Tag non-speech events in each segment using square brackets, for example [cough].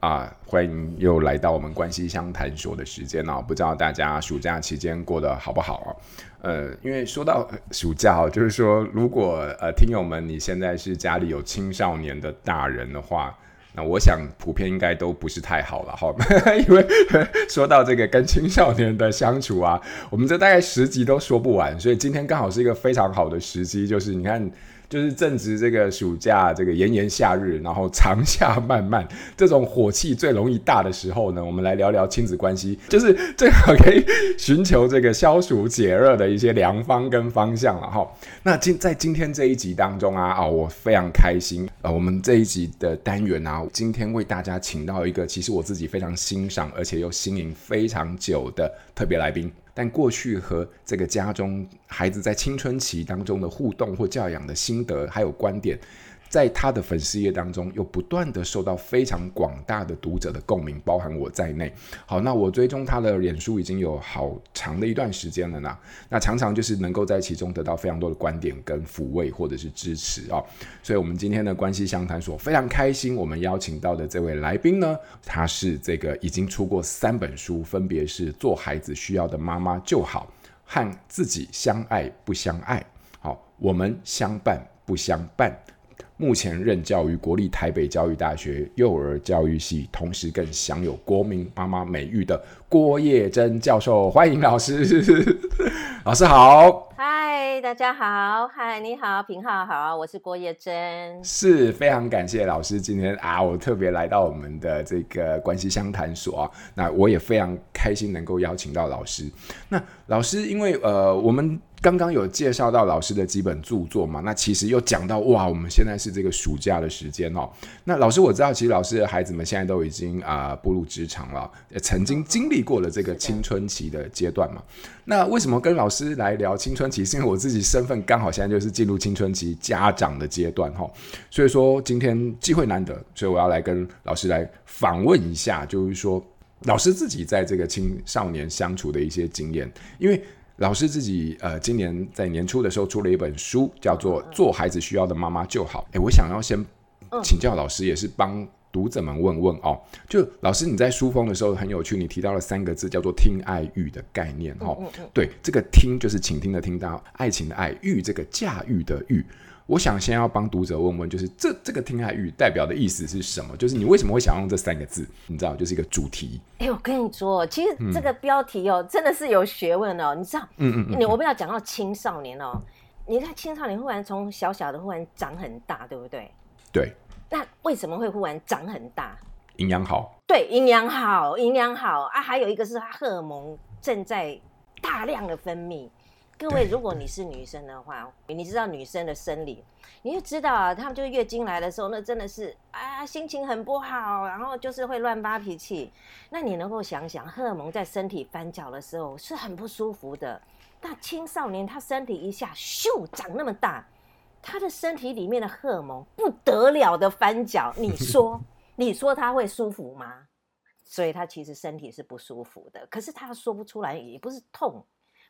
啊，欢迎又来到我们关系相谈所的时间啊。不知道大家暑假期间过得好不好哦？呃，因为说到暑假，就是说，如果呃听友们你现在是家里有青少年的大人的话，那我想普遍应该都不是太好了哈。[laughs] 因为说到这个跟青少年的相处啊，我们这大概十集都说不完，所以今天刚好是一个非常好的时机，就是你看。就是正值这个暑假，这个炎炎夏日，然后长夏漫漫，这种火气最容易大的时候呢，我们来聊聊亲子关系，[laughs] 就是正好可以寻求这个消暑解热的一些良方跟方向了哈。那今在今天这一集当中啊，啊，我非常开心啊，我们这一集的单元啊，今天为大家请到一个其实我自己非常欣赏，而且又心仪非常久的特别来宾。但过去和这个家中孩子在青春期当中的互动或教养的心得，还有观点。在他的粉丝页当中，又不断的受到非常广大的读者的共鸣，包含我在内。好，那我追踪他的脸书已经有好长的一段时间了呢。那常常就是能够在其中得到非常多的观点跟抚慰或者是支持哦。所以，我们今天的关系相谈所非常开心，我们邀请到的这位来宾呢，他是这个已经出过三本书，分别是《做孩子需要的妈妈就好》和《自己相爱不相爱》。好，我们相伴不相伴。目前任教于国立台北教育大学幼儿教育系，同时更享有国民妈妈美誉的郭叶珍教授，欢迎老师。[laughs] 老师好，嗨，大家好，嗨，你好，平浩好，我是郭叶珍，是非常感谢老师今天啊，我特别来到我们的这个关系相谈所啊，那我也非常开心能够邀请到老师。那老师，因为呃，我们。刚刚有介绍到老师的几本著作嘛？那其实又讲到哇，我们现在是这个暑假的时间哦。那老师，我知道其实老师的孩子们现在都已经啊、步入职场了，也曾经经历过了这个青春期的阶段嘛。那为什么跟老师来聊青春期？是因为我自己身份刚好现在就是进入青春期家长的阶段哈。所以说今天机会难得，所以我要来跟老师来访问一下，就是说老师自己在这个青少年相处的一些经验，因为。老师自己呃，今年在年初的时候出了一本书，叫做《做孩子需要的妈妈就好》。哎，我想要先请教老师，也是帮读者们问问哦。就老师你在书封的时候很有趣，你提到了三个字，叫做“听爱育”的概念哦。对，这个“听”就是倾听的“听”到爱情的“爱”，“育”这个驾驭的“育”。我想先要帮读者问问，就是这这个听海语代表的意思是什么？就是你为什么会想用这三个字？你知道，就是一个主题。哎、欸，我跟你说，其实这个标题哦，嗯、真的是有学问哦。你知道，嗯嗯，嗯，你我们要讲到青少年哦，你看青少年忽然从小小的忽然长很大，对不对？对。那为什么会忽然长很大？营养好。对，营养好，营养好啊。还有一个是它荷尔蒙正在大量的分泌。各位，如果你是女生的话，你知道女生的生理，你就知道啊，她们就是月经来的时候，那真的是啊，心情很不好，然后就是会乱发脾气。那你能够想想，荷尔蒙在身体翻搅的时候是很不舒服的。那青少年他身体一下咻长那么大，他的身体里面的荷尔蒙不得了的翻搅，你说，[laughs] 你说他会舒服吗？所以他其实身体是不舒服的，可是他说不出来，也不是痛。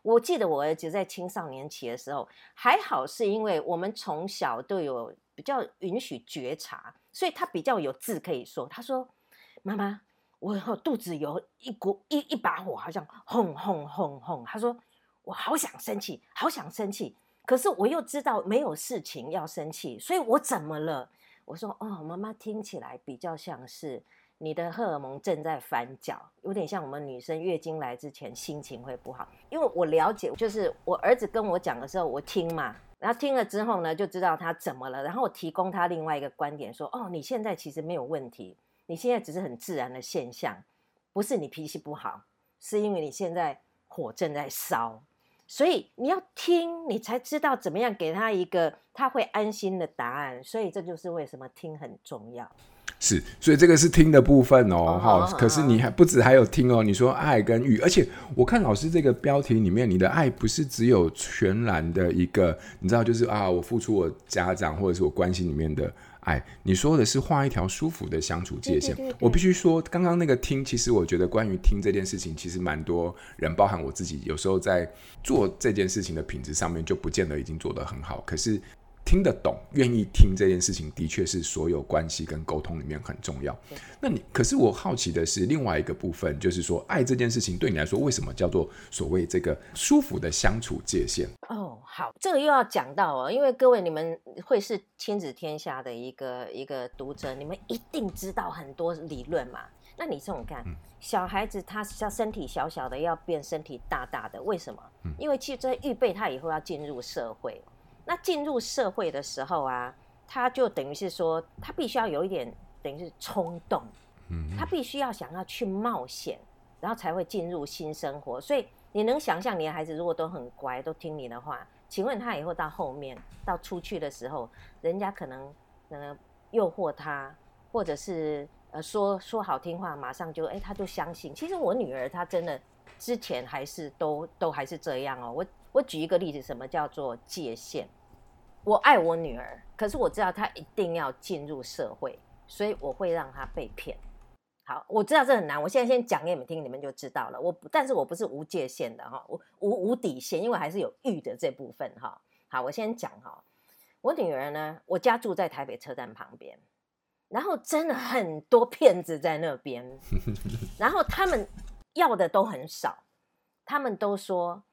我记得我儿子在青少年期的时候，还好是因为我们从小都有比较允许觉察，所以他比较有字可以说。他说：“妈妈，我肚子有一股一一把火，好像轰轰轰轰。”他说：“我好想生气，好想生气，可是我又知道没有事情要生气，所以我怎么了？”我说：“哦，妈妈听起来比较像是。”你的荷尔蒙正在翻搅，有点像我们女生月经来之前心情会不好。因为我了解，就是我儿子跟我讲的时候，我听嘛，然后听了之后呢，就知道他怎么了，然后我提供他另外一个观点，说：哦，你现在其实没有问题，你现在只是很自然的现象，不是你脾气不好，是因为你现在火正在烧，所以你要听，你才知道怎么样给他一个他会安心的答案。所以这就是为什么听很重要。是，所以这个是听的部分哦，哈、哦。可是你还不止还有听哦，你说爱跟欲，而且我看老师这个标题里面，你的爱不是只有全然的一个，你知道，就是啊，我付出我家长或者是我关系里面的爱。你说的是画一条舒服的相处界限。对对对对，我必须说，刚刚那个听，其实我觉得关于听这件事情，其实蛮多人，包含我自己，有时候在做这件事情的品质上面，就不见得已经做得很好。可是。听得懂，愿意听这件事情，的确是所有关系跟沟通里面很重要。那你，可是我好奇的是另外一个部分，就是说爱这件事情对你来说，为什么叫做所谓这个舒服的相处界限？哦，好，这个又要讲到哦，因为各位你们会是亲子天下的一个一个读者，你们一定知道很多理论嘛。那你这种看，嗯、小孩子他像身体小小的要变身体大大的，为什么？嗯、因为其实在预备他以后要进入社会。那进入社会的时候啊，他就等于是说，他必须要有一点等于是冲动，嗯，他必须要想要去冒险，然后才会进入新生活。所以你能想象，你的孩子如果都很乖，都听你的话，请问他以后到后面到出去的时候，人家可能呃诱惑他，或者是呃说说好听话，马上就哎他就相信。其实我女儿她真的之前还是都都还是这样哦。我我举一个例子，什么叫做界限？我爱我女儿，可是我知道她一定要进入社会，所以我会让她被骗。好，我知道这很难，我现在先讲给你们听，你们就知道了。我，但是我不是无界限的哈，我无无底线，因为还是有欲的这部分哈。好，我先讲哈，我女儿呢，我家住在台北车站旁边，然后真的很多骗子在那边，[laughs] 然后他们要的都很少，他们都说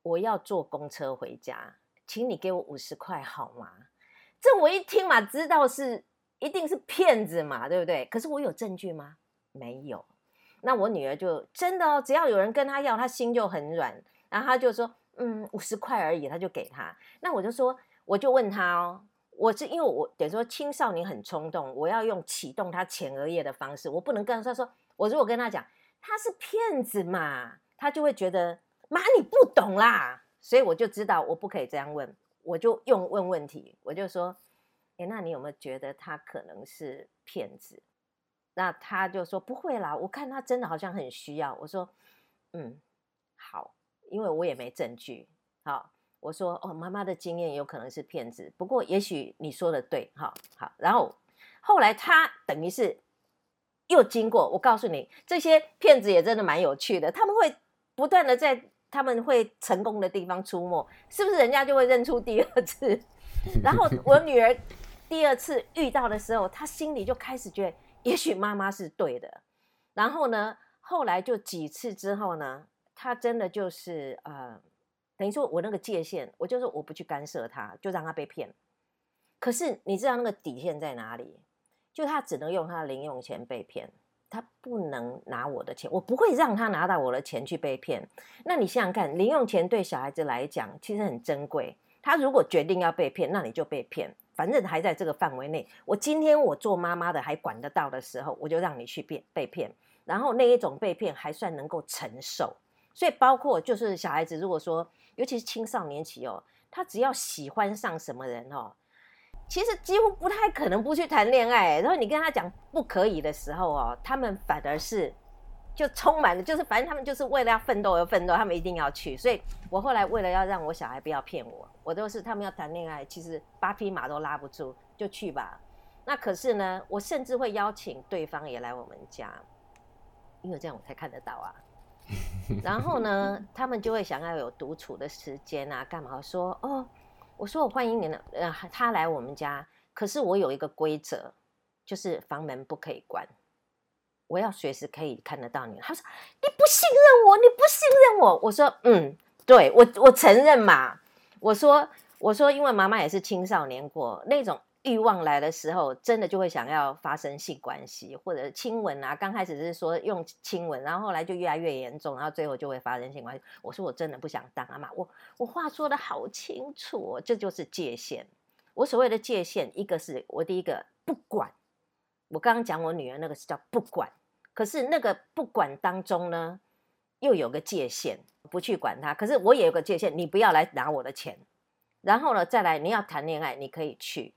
我要坐公车回家。请你给我五十块好吗？这我一听嘛，知道是一定是骗子嘛，对不对？可是我有证据吗？没有。那我女儿就真的哦，只要有人跟她要，她心就很软，然后她就说，嗯，五十块而已，她就给她。那我就说，我就问她哦，我是因为我等于说青少年很冲动，我要用启动他前额叶的方式，我不能跟他说，我如果跟他讲他是骗子嘛，他就会觉得妈你不懂啦。所以我就知道我不可以这样问，我就用问问题，我就说，哎，那你有没有觉得他可能是骗子？那他就说不会啦，我看他真的好像很需要。我说，嗯，好，因为我也没证据。好，我说哦，妈妈的经验有可能是骗子，不过也许你说的对，好好。然后后来他等于是又经过，我告诉你，这些骗子也真的蛮有趣的，他们会不断的在。他们会成功的地方出没，是不是人家就会认出第二次？[laughs] 然后我女儿第二次遇到的时候，她心里就开始觉得，也许妈妈是对的。然后呢，后来就几次之后呢，她真的就是呃，等于说我那个界限，我就是我不去干涉她，就让她被骗。可是你知道那个底线在哪里？就她只能用她的零用钱被骗。他不能拿我的钱，我不会让他拿到我的钱去被骗。那你想想看，零用钱对小孩子来讲其实很珍贵。他如果决定要被骗，那你就被骗，反正还在这个范围内。我今天我做妈妈的还管得到的时候，我就让你去骗被骗。然后那一种被骗还算能够承受。所以包括就是小孩子，如果说尤其是青少年期哦，他只要喜欢上什么人哦。其实几乎不太可能不去谈恋爱，然后你跟他讲不可以的时候哦，他们反而是就充满了，就是反正他们就是为了要奋斗而奋斗，他们一定要去。所以我后来为了要让我小孩不要骗我，我都是他们要谈恋爱，其实八匹马都拉不住，就去吧。那可是呢，我甚至会邀请对方也来我们家，因为这样我才看得到啊。[laughs] 然后呢，他们就会想要有独处的时间啊，干嘛说哦。我说我欢迎你呢，呃，他来我们家，可是我有一个规则，就是房门不可以关，我要随时可以看得到你。他说你不信任我，你不信任我。我说嗯，对，我我承认嘛。我说我说，因为妈妈也是青少年过那种。欲望来的时候，真的就会想要发生性关系或者亲吻啊。刚开始是说用亲吻，然后后来就越来越严重，然后最后就会发生性关系。我说我真的不想当阿妈，我我话说的好清楚哦，这就是界限。我所谓的界限，一个是我第一个不管。我刚刚讲我女儿那个是叫不管，可是那个不管当中呢，又有个界限，不去管她。可是我也有个界限，你不要来拿我的钱。然后呢，再来你要谈恋爱，你可以去。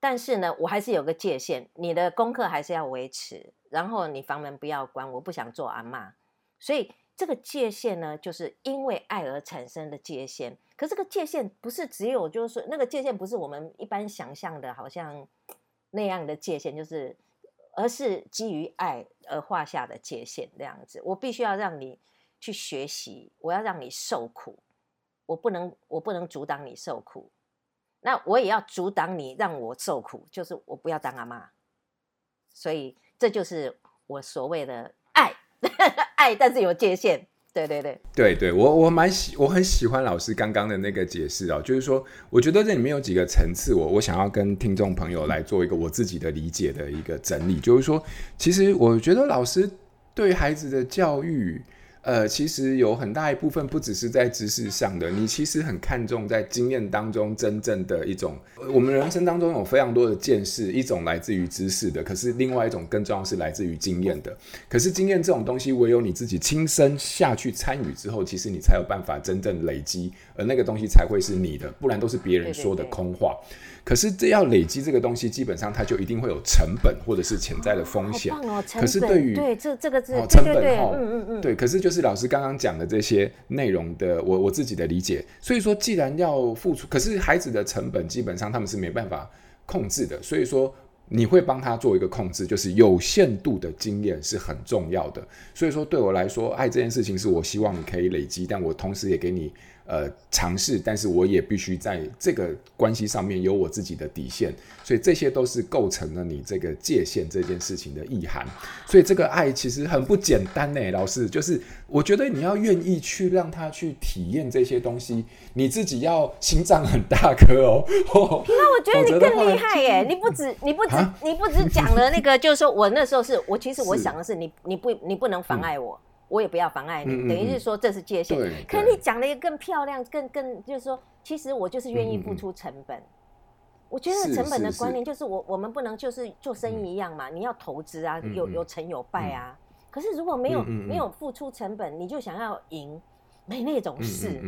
但是呢，我还是有个界限，你的功课还是要维持，然后你房门不要关，我不想做阿嬷。所以这个界限呢，就是因为爱而产生的界限。可这个界限不是只有，就是说那个界限不是我们一般想象的，好像 [tsk] 那样的界限，就是，而是基于爱而画下的界限这样子。我必须要让你去学习，我要让你受苦，我不能，我不能阻挡你受苦。那我也要阻挡你让我受苦，就是我不要当阿妈，所以这就是我所谓的爱，[laughs] 爱但是有界限，对对对，对对，我我蛮喜，我很喜欢老师刚刚的那个解释哦，就是说，我觉得这里面有几个层次，我我想要跟听众朋友来做一个我自己的理解的一个整理，就是说，其实我觉得老师对孩子的教育。呃，其实有很大一部分不只是在知识上的，你其实很看重在经验当中真正的一种。我们人生当中有非常多的见识，一种来自于知识的，可是另外一种更重要是来自于经验的。可是经验这种东西，唯有你自己亲身下去参与之后，其实你才有办法真正累积，而那个东西才会是你的，不然都是别人说的空话。对对对。可是这要累积这个东西，基本上它就一定会有成本或者是潜在的风险。哦，可是对于对这这个字，成本哈，嗯嗯嗯，对。可是就就是老师刚刚讲的这些内容的，我我自己的理解。所以说，既然要付出，可是孩子的成本基本上他们是没办法控制的。所以说，你会帮他做一个控制，就是有限度的经验是很重要的。所以说，对我来说，爱这件事情是我希望你可以累积，但我同时也给你。呃，尝试，但是我也必须在这个关系上面有我自己的底线，所以这些都是构成了你这个界限这件事情的意涵。所以这个爱其实很不简单呢，老师，就是我觉得你要愿意去让他去体验这些东西，你自己要心脏很大颗哦。[laughs] 那我觉得你更厉害耶，你不止你不止你不止讲了那个，就是说我那时候是我其实我想的是你你不你不能妨碍我。嗯我也不要妨碍你，等于是说这是界限。可是你讲了一个更漂亮、更更就是说，其实我就是愿意付出成本。我觉得成本的观念就是我我们不能就是做生意一样嘛，你要投资啊，有有成有败啊。可是如果没有没有付出成本，你就想要赢，没那种事。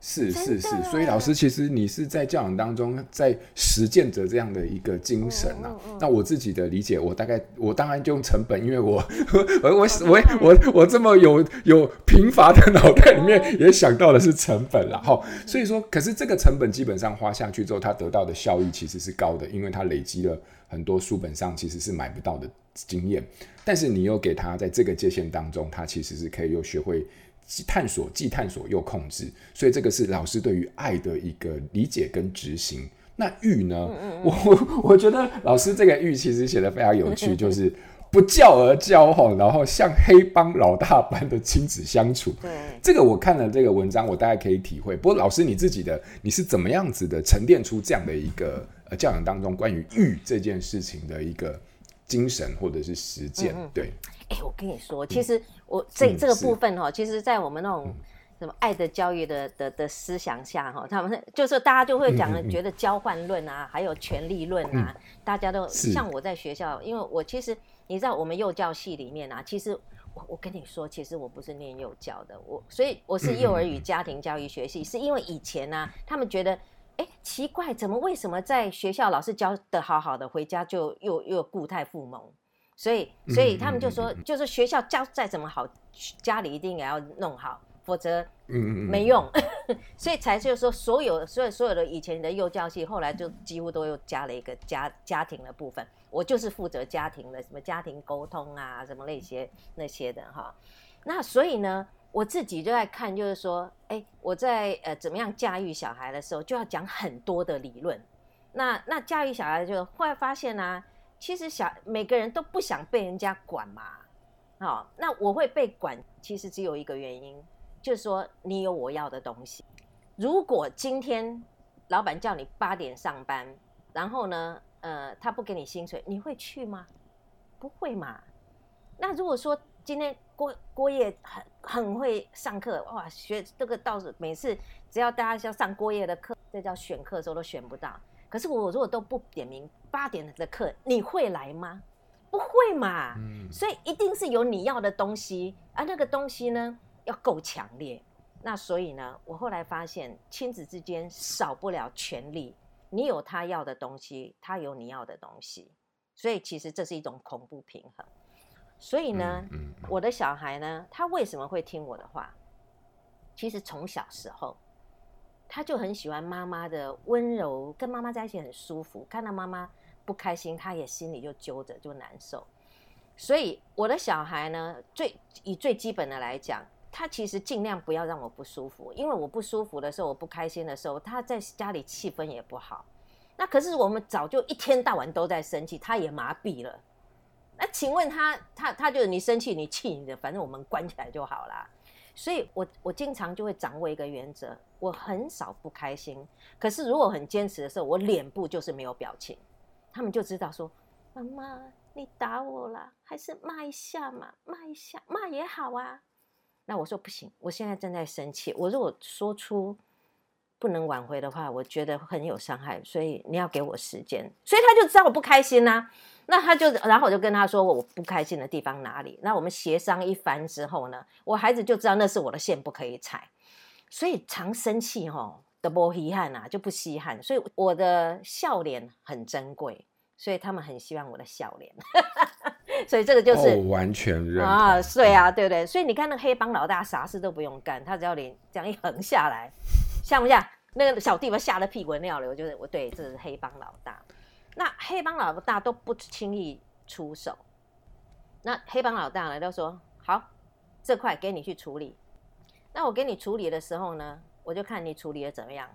是是是，所以老师其实你是在教养当中在实践着这样的一个精神啊。那我自己的理解，我大概我当然就用成本，因为我 [laughs] 我我我我我这么有有贫乏的脑袋里面也想到的是成本啦。哈。所以说，可是这个成本基本上花下去之后，它得到的效益其实是高的，因为它累积了很多书本上其实是买不到的经验。但是你又给他在这个界限当中，他其实是可以又学会。既探索，既探索又控制，所以这个是老师对于爱的一个理解跟执行。那育呢？我我觉得老师这个育其实写的非常有趣，[laughs] 就是不教而教哈，然后像黑帮老大般的亲子相处。对，这个我看了这个文章，我大概可以体会。不过老师你自己的你是怎么样子的沉淀出这样的一个呃教养当中关于育这件事情的一个精神或者是实践？对。我跟你说，其实我这、嗯、这个部分哈，其实，在我们那种什么爱的教育的的的思想下哈，他们就是大家就会讲，觉得交换论啊，还有权力论啊，大家都像我在学校，因为我其实你知道，我们幼教系里面啊，其实我我跟你说，其实我不是念幼教的，我所以我是幼儿与家庭教育学系，是因为以前呢、啊，他们觉得哎、欸、奇怪，怎么为什么在学校老师教的好好的，回家就又又固态复萌？所以，所以他们就说，就是学校教再怎么好，家里一定也要弄好，否则没用。[laughs] 所以才就是说，所有、所有、所有的以前的幼教系，后来就几乎都又加了一个家家庭的部分。我就是负责家庭的，什么家庭沟通啊，什么那些那些的哈。那所以呢，我自己就在看，就是说，哎，我在呃怎么样驾驭小孩的时候，就要讲很多的理论。那那驾驭小孩就后来发现呢、啊。其实小每个人都不想被人家管嘛，好、那我会被管，其实只有一个原因，就是说你有我要的东西。如果今天老板叫你八点上班，然后呢，呃，他不给你薪水，你会去吗？不会嘛。那如果说今天郭郭叶很很会上课，哇，学这个倒是每次只要大家要上郭叶的课，这叫选课的时候都选不到。可是我如果都不点名八点的课，你会来吗？不会嘛。嗯。所以一定是有你要的东西，而那个东西呢，要够强烈。那所以呢，我后来发现亲子之间少不了权力，你有他要的东西，他有你要的东西，所以其实这是一种恐怖平衡。所以呢，嗯嗯、我的小孩呢，他为什么会听我的话？其实从小时候，他就很喜欢妈妈的温柔，跟妈妈在一起很舒服。看到妈妈不开心，他也心里就揪着，就难受。所以我的小孩呢，最以最基本的来讲，他其实尽量不要让我不舒服，因为我不舒服的时候，我不开心的时候，他在家里气氛也不好。那可是我们早就一天到晚都在生气，他也麻痹了。那请问他，他他就是你生气，你气你的，反正我们关起来就好啦。所以我我经常就会掌握一个原则，我很少不开心。可是如果很坚持的时候，我脸部就是没有表情，他们就知道说，妈妈你打我了，还是骂一下嘛，骂一下，骂也好啊。那我说不行，我现在正在生气，我如果说出不能挽回的话，我觉得很有伤害，所以你要给我时间。所以他就知道我不开心啦。那他就，然后我就跟他说我不开心的地方哪里。那我们协商一番之后呢，我孩子就知道那是我的线不可以踩。所以常生气吼，都不稀罕啊，就不稀罕。所以我的笑脸很珍贵，所以他们很希望我的笑脸。[laughs] 所以这个就是、哦、完全认啊，对啊，对不对？所以你看那个黑帮老大啥事都不用干，他只要脸这样一横下来，像不像那个小弟们吓得屁滚尿流？就是我对，这是黑帮老大。那黑帮老大都不轻易出手。那黑帮老大呢，都说：“好，这块给你去处理。”那我给你处理的时候呢，我就看你处理的怎么样。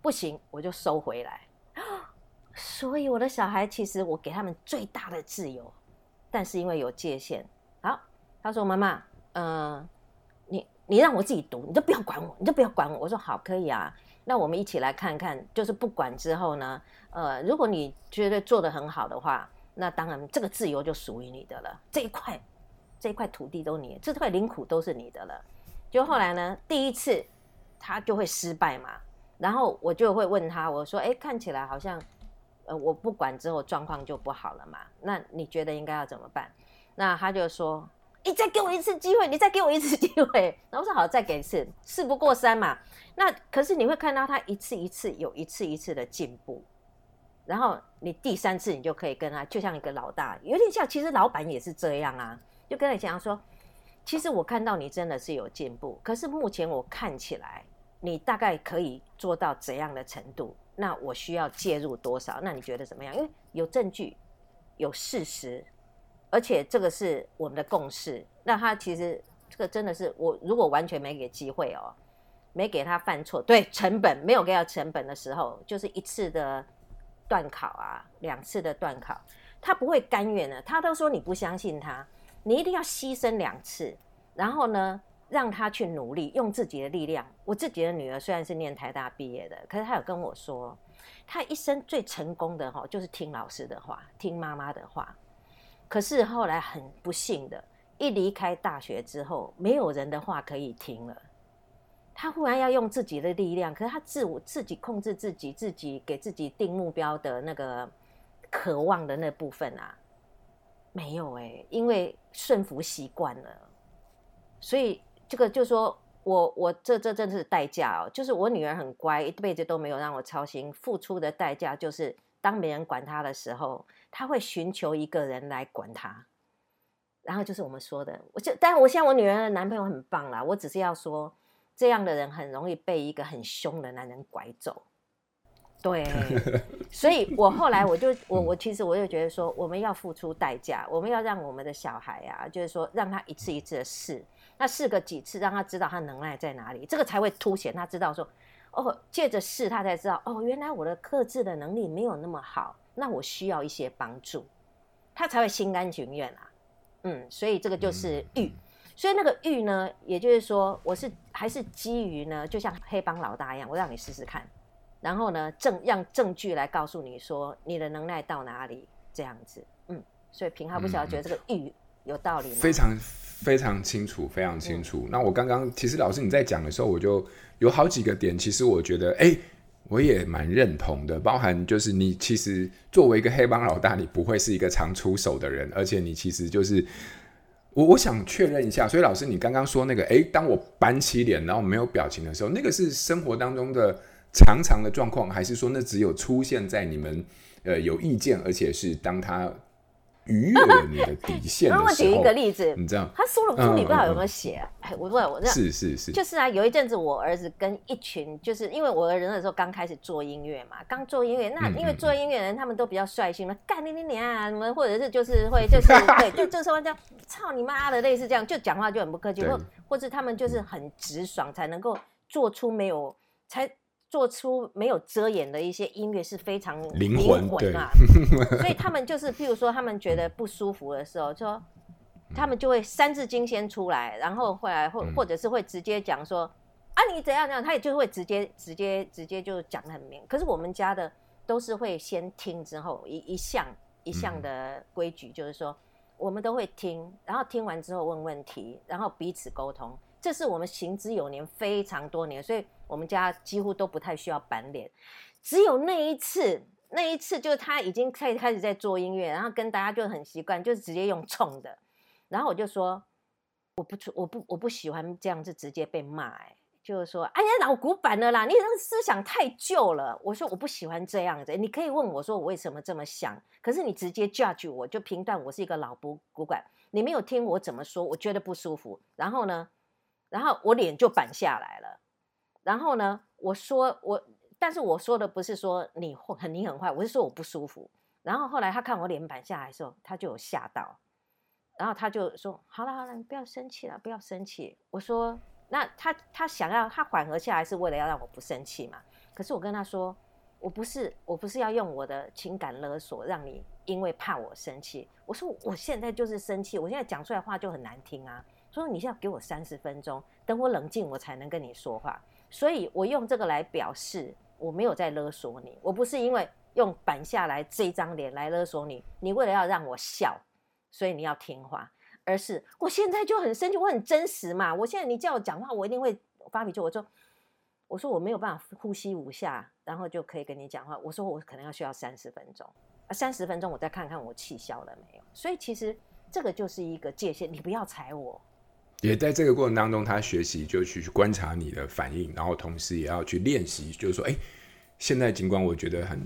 不行，我就收回来。[gasps] 所以我的小孩其实我给他们最大的自由，但是因为有界限。好，他说：“妈妈，嗯、你让我自己读，你就不要管我，你就不要管我。”我说：“好，可以啊。”那我们一起来看看，就是不管之后呢，呃，如果你觉得做得很好的话，那当然这个自由就属于你的了。这一块，这一块土地都你，这块领土都是你的了。就后来呢，第一次他就会失败嘛，然后我就会问他，我说：“哎，看起来好像，呃，我不管之后状况就不好了嘛？那你觉得应该要怎么办？”那他就说。你再给我一次机会，你再给我一次机会。[laughs] 然后我说好，再给一次，事不过三嘛。那可是你会看到他一次一次有一次一次的进步，然后你第三次你就可以跟他，就像一个老大，有点像，其实老板也是这样啊，就跟他讲说，其实我看到你真的是有进步，可是目前我看起来你大概可以做到怎样的程度？那我需要介入多少？那你觉得怎么样？因为有证据，有事实。而且这个是我们的共识，那他其实这个真的是我如果完全没给机会哦，没给他犯错，对，成本没有给他成本的时候，就是一次的段考啊，两次的段考，他不会甘愿的，他都说你不相信他，你一定要牺牲两次，然后呢，让他去努力，用自己的力量。我自己的女儿虽然是念台大毕业的，可是她有跟我说，她一生最成功的哈，就是听老师的话，听妈妈的话。可是后来很不幸的，一离开大学之后，没有人的话可以听了。他忽然要用自己的力量，可是他自我自己控制自己，自己给自己定目标的那个渴望的那部分啊，没有哎、因为顺服习惯了，所以这个就说我我这这真是代价哦，就是我女儿很乖，一辈子都没有让我操心，付出的代价就是。当没人管他的时候，他会寻求一个人来管他，然后就是我们说的，我就，但我现在我女儿的男朋友很棒啦，我只是要说，这样的人很容易被一个很凶的男人拐走，对，[laughs] 所以我后来我就我我其实我就觉得说，我们要付出代价，我们要让我们的小孩啊，就是说让他一次一次的试，那试个几次，让他知道他能耐在哪里，这个才会凸显他知道说。哦，借着试，他才知道哦，原来我的克制的能力没有那么好，那我需要一些帮助，他才会心甘情愿啊。嗯，所以这个就是欲，所以那个欲呢，也就是说，我是还是基于呢，就像黑帮老大一样，我让你试试看，然后呢，证让证据来告诉你说你的能耐到哪里，这样子。嗯，所以平浩不晓得觉得这个育有道理吗？非常非常清楚，非常清楚。嗯、那我刚刚其实老师你在讲的时候，我就。有好几个点，其实我觉得，哎，我也蛮认同的。包含就是你其实作为一个黑帮老大，你不会是一个常出手的人，而且你其实就是我，我想确认一下。所以老师，你刚刚说那个，哎，当我板起脸然后没有表情的时候，那个是生活当中的常常的状况，还是说那只有出现在你们呃有意见，而且是当他。逾越了你的底线的时候，[laughs] 我举一个例子，你知道，他书了书里不知道有没有写、啊？哎、嗯嗯嗯，我问，我这是是是，就是啊，有一阵子我儿子跟一群，就是因为我儿子那时候刚开始做音乐嘛，刚做音乐，那因为做音乐的人他们都比较率性嘛，干你你你啊什么，或者是就是会就是 [laughs] 对，就就说这样，操你妈的，类似这样，就讲话就很不客气，或或者他们就是很直爽，才能够做出没有才。做出没有遮掩的一些音乐是非常灵魂啊，所以他们就是，[laughs] 譬如说，他们觉得不舒服的时候，就说他们就会三字经先出来，然后后来或或者是会直接讲说啊，你怎样怎样，他也就会直接直接直接就讲得很明。可是我们家的都是会先听之后一一项一项的规矩，就是说我们都会听，然后听完之后问问题，然后彼此沟通。这是我们行之有年，非常多年，所以我们家几乎都不太需要板脸。只有那一次，那一次就是他已经开开始在做音乐，然后跟大家就很习惯，就是直接用冲的。然后我就说，我不出，我不，我不喜欢这样子直接被骂。哎，就是说，哎呀，老古板了啦，你那个思想太旧了。我说我不喜欢这样子。你可以问我说我为什么这么想，可是你直接 judge 我就评断我是一个老古古板。你没有听我怎么说，我觉得不舒服。然后呢？然后我脸就板下来了，然后呢，我说我，但是我说的不是说你很你很坏，我是说我不舒服。然后后来他看我脸板下来的时候，他就有吓到，然后他就说：“好了好了，你不要生气了，不要生气。”我说：“那他他想要他缓和下来是为了要让我不生气嘛？”可是我跟他说：“我不是我不是要用我的情感勒索让你因为怕我生气。”我说：“我现在就是生气，我现在讲出来话就很难听啊。”说你现在给我三十分钟，等我冷静，我才能跟你说话。所以我用这个来表示我没有在勒索你，我不是因为用板下来这张脸来勒索你，你为了要让我笑，所以你要听话，而是我现在就很生气，我很真实嘛。我现在你叫我讲话，我一定会发脾气。我说，我说我没有办法呼吸五下，然后就可以跟你讲话。我说我可能要需要三十分钟，啊，三十分钟我再看看我气消了没有。所以其实这个就是一个界限，你不要踩我。也在这个过程当中，他学习就去观察你的反应，然后同时也要去练习，就是说，哎，现在尽管我觉得很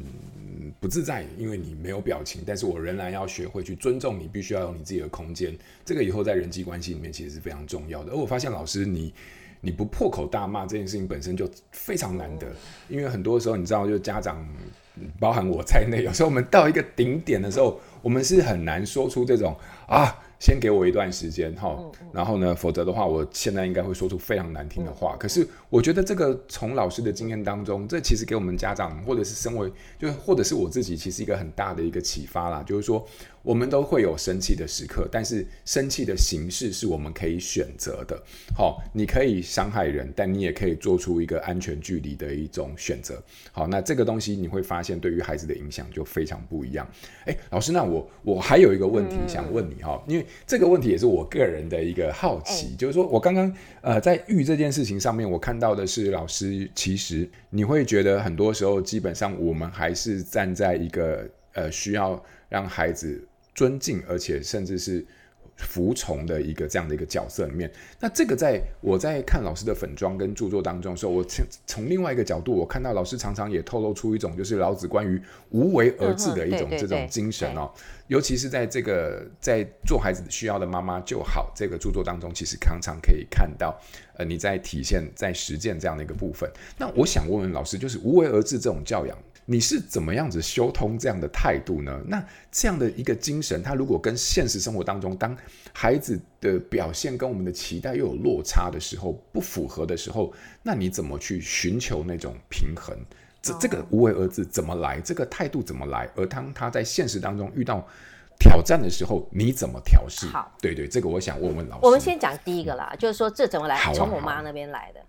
不自在，因为你没有表情，但是我仍然要学会去尊重你，必须要有你自己的空间。这个以后在人际关系里面其实是非常重要的。而我发现老师你你不破口大骂这件事情本身就非常难得，因为很多时候你知道，就家长包含我在内，有时候我们到一个顶点的时候，我们是很难说出这种啊。先给我一段时间哈，然后呢，否则的话，我现在应该会说出非常难听的话。可是我觉得这个从老师的经验当中，这其实给我们家长或者是身为就或者是我自己，其实一个很大的一个启发啦，就是说。我们都会有生气的时刻，但是生气的形式是我们可以选择的。好，你可以伤害人，但你也可以做出一个安全距离的一种选择。好，那这个东西你会发现，对于孩子的影响就非常不一样。诶，老师，那我我还有一个问题想问你哈，因为这个问题也是我个人的一个好奇，就是说我刚刚呃在育这件事情上面，我看到的是老师，其实你会觉得很多时候基本上我们还是站在一个呃需要让孩子。尊敬，而且甚至是服从的一个这样的一个角色里面，那这个在我在看老师的粉妆跟著作当中的时候，我从从另外一个角度，我看到老师常常也透露出一种就是老子关于无为而治的一种这种精神哦，尤其是在这个在做孩子需要的妈妈就好这个著作当中，其实常常可以看到，呃，你在体现在实践这样的一个部分。那我想问问老师，就是无为而治这种教养。你是怎么样子修通这样的态度呢？那这样的一个精神，他如果跟现实生活当中，当孩子的表现跟我们的期待又有落差的时候，不符合的时候，那你怎么去寻求那种平衡？这这个无为而治怎么来？这个态度怎么来？而当他在现实当中遇到挑战的时候，你怎么调试？好，对对，这个我想问问老师。我们先讲第一个啦，嗯、就是说这怎么来？从我妈那边来的。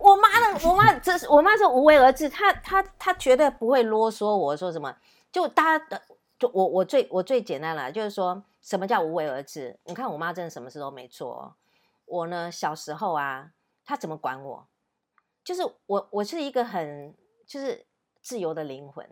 我妈的，我妈这是我妈是无为而治，她她她绝对不会啰嗦。我说什么，就大家的，就我我最我最简单了，就是说什么叫无为而治？你看我妈真的什么事都没做。我呢，小时候啊，她怎么管我？就是我我是一个很就是自由的灵魂，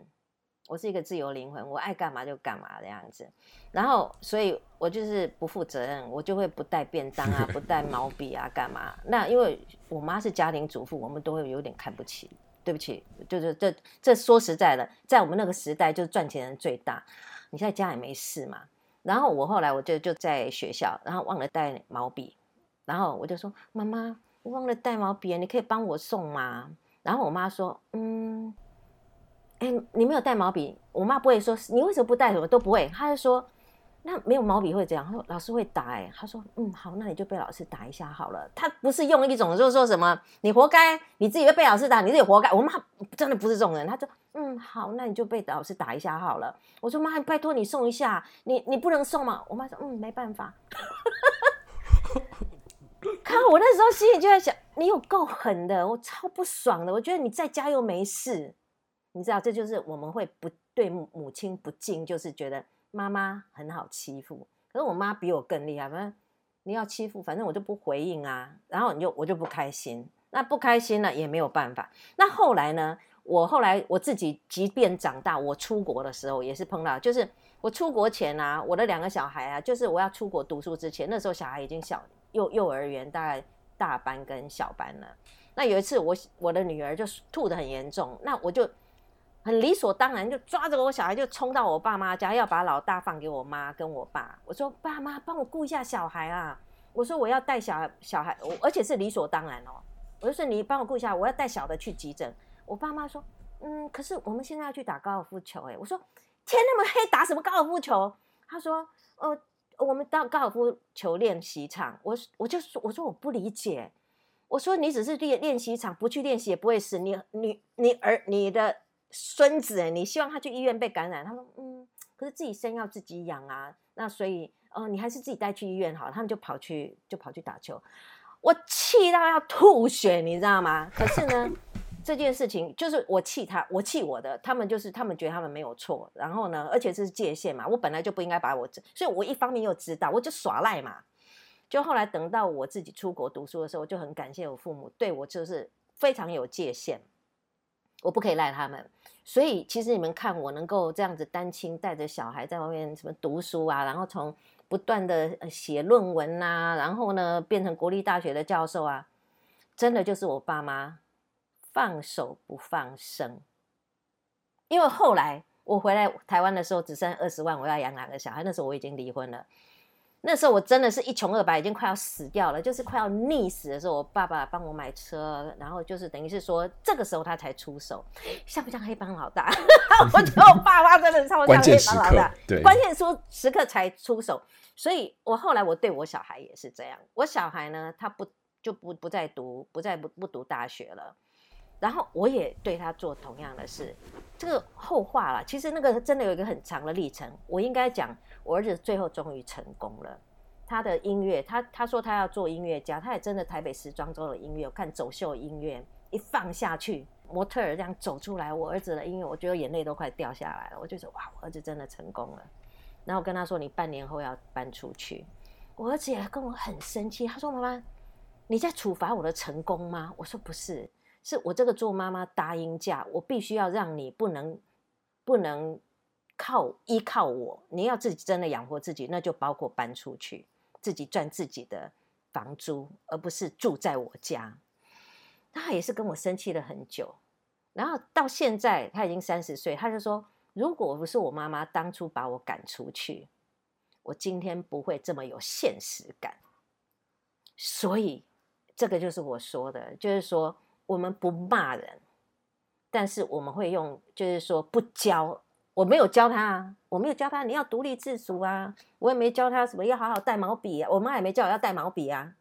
我是一个自由灵魂，我爱干嘛就干嘛这样子。然后，所以我就是不负责任，我就会不带便当啊，不带毛 [laughs] 笔啊，干嘛？那因为我妈是家庭主妇，我们都会有点看不起。对不起，就是这这说实在的，在我们那个时代，就是赚钱人最大。你在家也没事嘛。然后我后来我就就在学校，然后忘了带毛笔，然后我就说：“妈妈，我忘了带毛笔，你可以帮我送吗？”然后我妈说：“嗯，哎，你没有带毛笔。”我妈不会说你为什么不带，什么都不会，她就说。那没有毛笔会怎样，她说老师会打哎、她，说嗯好，那你就被老师打一下好了。她不是用一种就是说什么你活该，你自己会被老师打，你自己活该。我妈真的不是这种人，她说嗯好，那你就被老师打一下好了。我说妈，拜托你送一下，你你不能送吗？我妈说嗯没办法。[laughs] 看我那时候心里就在想，你有够狠的，我超不爽的。我觉得你在家又没事，你知道这就是我们会不对母亲不敬，就是觉得。妈妈很好欺负，可是我妈比我更厉害。反正你要欺负，反正我就不回应啊。然后你就我就不开心，那不开心了也没有办法。那后来呢？我后来我自己，即便长大，我出国的时候也是碰到，就是我出国前啊，我的两个小孩啊，就是我要出国读书之前，那时候小孩已经小幼幼儿园，大概大班跟小班了。那有一次我我的女儿就吐得很严重，那我就。很理所当然，就抓着我小孩就冲到我爸妈家，要把老大放给我妈跟我爸。我说：“爸妈，帮我顾一下小孩啊！”我说：“我要带小孩小孩，而且是理所当然哦。”我就说：“你帮我顾一下，我要带小的去急诊。”我爸妈说：“嗯，可是我们现在要去打高尔夫球。”哎，我说：“天那么黑，打什么高尔夫球？”他说：“呃，我们到高尔夫球练习场。”我我就说：“我说我不理解。”我说：“你只是练练习场，不去练习也不会死。你你你儿你的。”孙子，你希望他去医院被感染？他说，嗯，可是自己生要自己养啊，那所以，哦，你还是自己带去医院好。他们就跑去，就跑去打球，我气到要吐血，你知道吗？可是呢，这件事情就是我气他，我气我的，他们就是他们觉得他们没有错，然后呢，而且这是界限嘛，我本来就不应该把我，所以我一方面又知道，我就耍赖嘛。就后来等到我自己出国读书的时候，我就很感谢我父母对我就是非常有界限。我不可以赖他们，所以其实你们看我能够这样子单亲带着小孩在外面什么读书啊，然后从不断的写论文啊，然后呢变成国立大学的教授啊，真的就是我爸妈放手不放生。因为后来我回来台湾的时候只剩二十万，我要养两个小孩，那时候我已经离婚了。那时候我真的是一穷二白，已经快要死掉了，就是快要溺死的时候，我爸爸帮我买车，然后就是等于是说，这个时候他才出手，像不像黑帮老大？[laughs] 我觉得我爸爸真的超像黑帮老大，对，关键说时刻才出手。所以我后来我对我小孩也是这样，我小孩呢，他不就不不再读，不再不不读大学了，然后我也对他做同样的事。这个后话了，其实那个真的有一个很长的历程，我应该讲。我儿子最后终于成功了，他的音乐，他他说他要做音乐家，他也真的台北时装周的音乐，看走秀音乐一放下去，模特儿这样走出来，我儿子的音乐，我觉得眼泪都快掉下来了，我就说哇，我儿子真的成功了。然后跟他说，你半年后要搬出去，我儿子也跟我很生气，他说妈妈，你在处罚我的成功吗？我说不是，是我这个做妈妈答应嫁，我必须要让你不能不能。靠依靠我，你要自己真的养活自己，那就包括搬出去，自己赚自己的房租，而不是住在我家。他也是跟我生气了很久，然后到现在他已经三十岁，他就说：“如果不是我妈妈当初把我赶出去，我今天不会这么有现实感。”所以这个就是我说的，就是说我们不骂人，但是我们会用，就是说不教。我没有教他啊，我没有教他你要独立自主啊，我也没教他什么要好好带毛笔啊，我妈也没教我要带毛笔啊，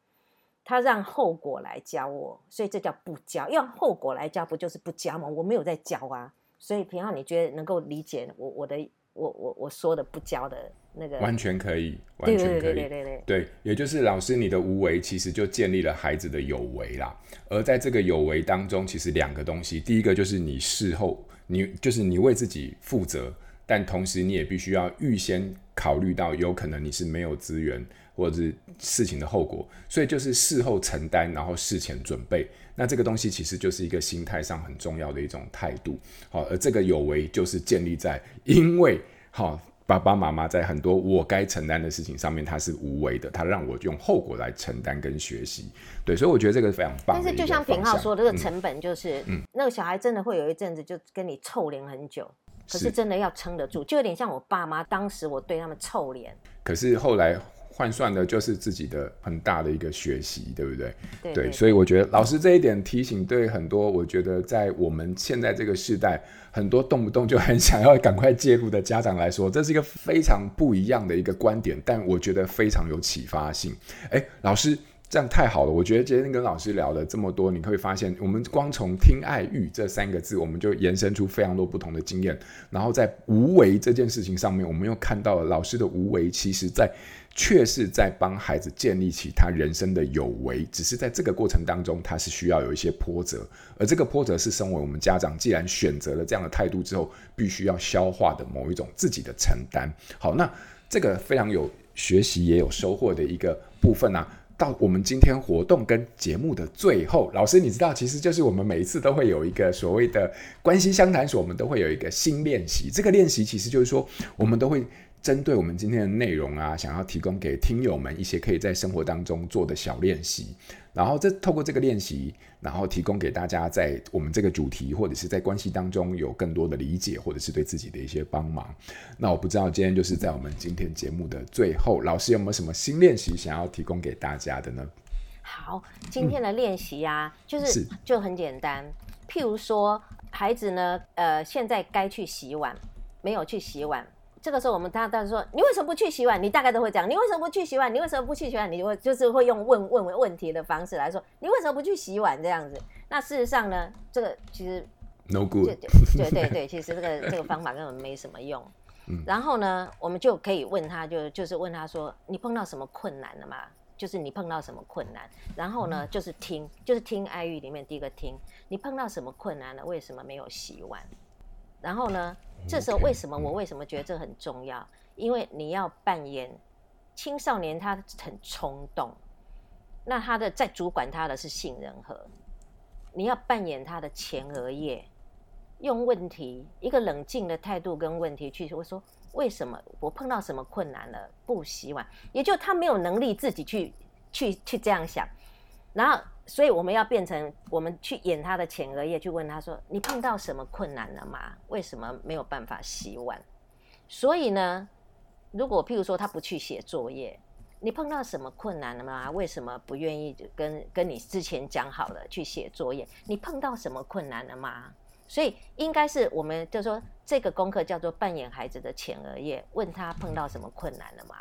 他让后果来教我，所以这叫不教，要后果来教不就是不教吗？我没有在教啊，所以平浩你觉得能够理解我我的我我我说的不教的那个？完全可以，完全可以，对对对对对，对，也就是老师你的无为其实就建立了孩子的有为啦，而在这个有为当中，其实两个东西，第一个就是你事后。你就是你为自己负责，但同时你也必须要预先考虑到，有可能你是没有资源，或者是事情的后果，所以就是事后承担，然后事前准备。那这个东西其实就是一个心态上很重要的一种态度。好，而这个有为就是建立在因为好。爸爸妈妈在很多我该承担的事情上面，他是无为的，他让我用后果来承担跟学习。对，所以我觉得这个非常棒。但是就像平浩说，这个成本就是，嗯，那个小孩真的会有一阵子就跟你臭脸很久，可是真的要撑得住，就有点像我爸妈当时我对他们臭脸。可是后来。换算的就是自己的很大的一个学习，对不对？对，对，对，所以我觉得老师这一点提醒，对很多我觉得在我们现在这个时代，很多动不动就很想要赶快介入的家长来说，这是一个非常不一样的一个观点，但我觉得非常有启发性。哎，老师。这样太好了，我觉得今天跟老师聊了这么多，你会发现，我们光从听爱欲这三个字，我们就延伸出非常多不同的经验。然后在无为这件事情上面，我们又看到了老师的无为，其实在确实在帮孩子建立起他人生的有为。只是在这个过程当中，他是需要有一些波折，而这个波折是身为我们家长，既然选择了这样的态度之后，必须要消化的某一种自己的承担。好，那这个非常有学习也有收获的一个部分啊。到我们今天活动跟节目的最后，老师你知道，其实就是我们每一次都会有一个所谓的关系相谈所，我们都会有一个新练习。这个练习其实就是说，我们都会。针对我们今天的内容啊，想要提供给听友们一些可以在生活当中做的小练习，然后这透过这个练习，然后提供给大家在我们这个主题或者是在关系当中有更多的理解，或者是对自己的一些帮忙。那我不知道今天就是在我们今天节目的最后，老师有没有什么新练习想要提供给大家的呢？好，今天的练习啊，就，是就很简单，譬如说孩子呢，呃，现在该去洗碗，没有去洗碗。这个时候，我们大家说：“你为什么不去洗碗？”你大概都会讲：“你为什么不去洗碗？你为什么不去洗碗？”你就会就是会用问问问题的方式来说：“你为什么不去洗碗？”这样子。那事实上呢，这个其实 no good。对对对，其实这个这个方法根本没什么用。然后呢，我们就可以问他，就就是问他说：“你碰到什么困难了吗？就是你碰到什么困难？”然后呢，就是听，就是听爱育里面第一个听，你碰到什么困难了？为什么没有洗碗？然后呢？这时候为什么我为什么觉得这很重要？因为你要扮演青少年，他很冲动，那他的在主管他的是杏仁核，你要扮演他的前额叶，用问题一个冷静的态度跟问题去说，说为什么我碰到什么困难了不洗碗，也就他没有能力自己去去去这样想，然后。所以我们要变成我们去演他的前额叶，去问他说：“你碰到什么困难了吗？为什么没有办法洗碗？”所以呢，如果譬如说他不去写作业，你碰到什么困难了吗？为什么不愿意跟跟你之前讲好了去写作业？你碰到什么困难了吗？所以应该是我们就说这个功课叫做扮演孩子的前额叶，问他碰到什么困难了吗？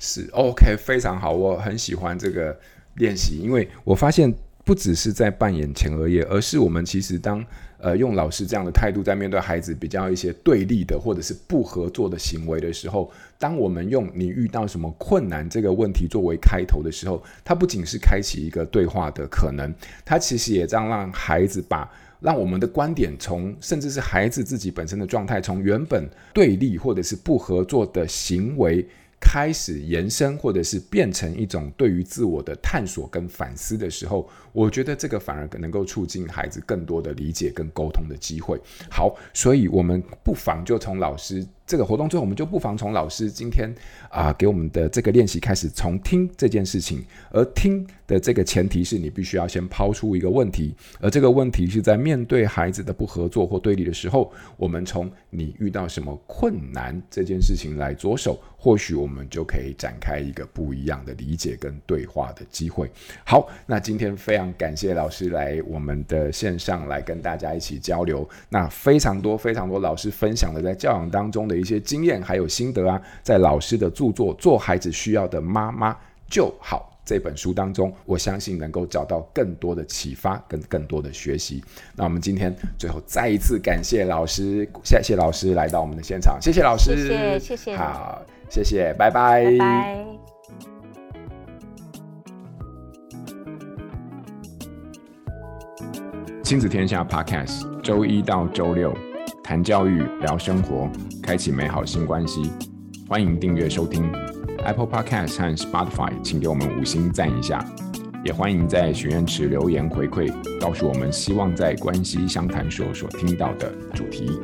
是 OK，非常好，我很喜欢这个。练习，因为我发现不只是在扮演前额叶，而是我们其实当呃用老师这样的态度在面对孩子比较一些对立的或者是不合作的行为的时候，当我们用你遇到什么困难这个问题作为开头的时候，它不仅是开启一个对话的可能，它其实也这样让孩子把让我们的观点从甚至是孩子自己本身的状态，从原本对立或者是不合作的行为。开始延伸，或者是变成一种对于自我的探索跟反思的时候，我觉得这个反而能够促进孩子更多的理解跟沟通的机会。好，所以我们不妨就从老师。这个活动之后，我们就不妨从老师今天啊、给我们的这个练习开始，从听这件事情。而听的这个前提是你必须要先抛出一个问题，而这个问题是在面对孩子的不合作或对立的时候，我们从你遇到什么困难这件事情来着手，或许我们就可以展开一个不一样的理解跟对话的机会。好，那今天非常感谢老师来我们的线上来跟大家一起交流。那非常多非常多老师分享的在教养当中的。一些经验还有心得啊，在老师的著作《做孩子需要的妈妈就好》这本书当中，我相信能够找到更多的启发跟更多的学习。那我们今天最后再一次感谢老师，谢谢老师来到我们的现场，谢谢老师，谢谢谢谢，好，谢谢，拜拜，拜拜。亲子天下 Podcast，周一到周六。谈教育，聊生活，开启美好新关系。欢迎订阅收听。Apple Podcast 和 Spotify，请给我们五星赞一下。也欢迎在许愿池留言回馈，告诉我们希望在关系相谈所所听到的主题。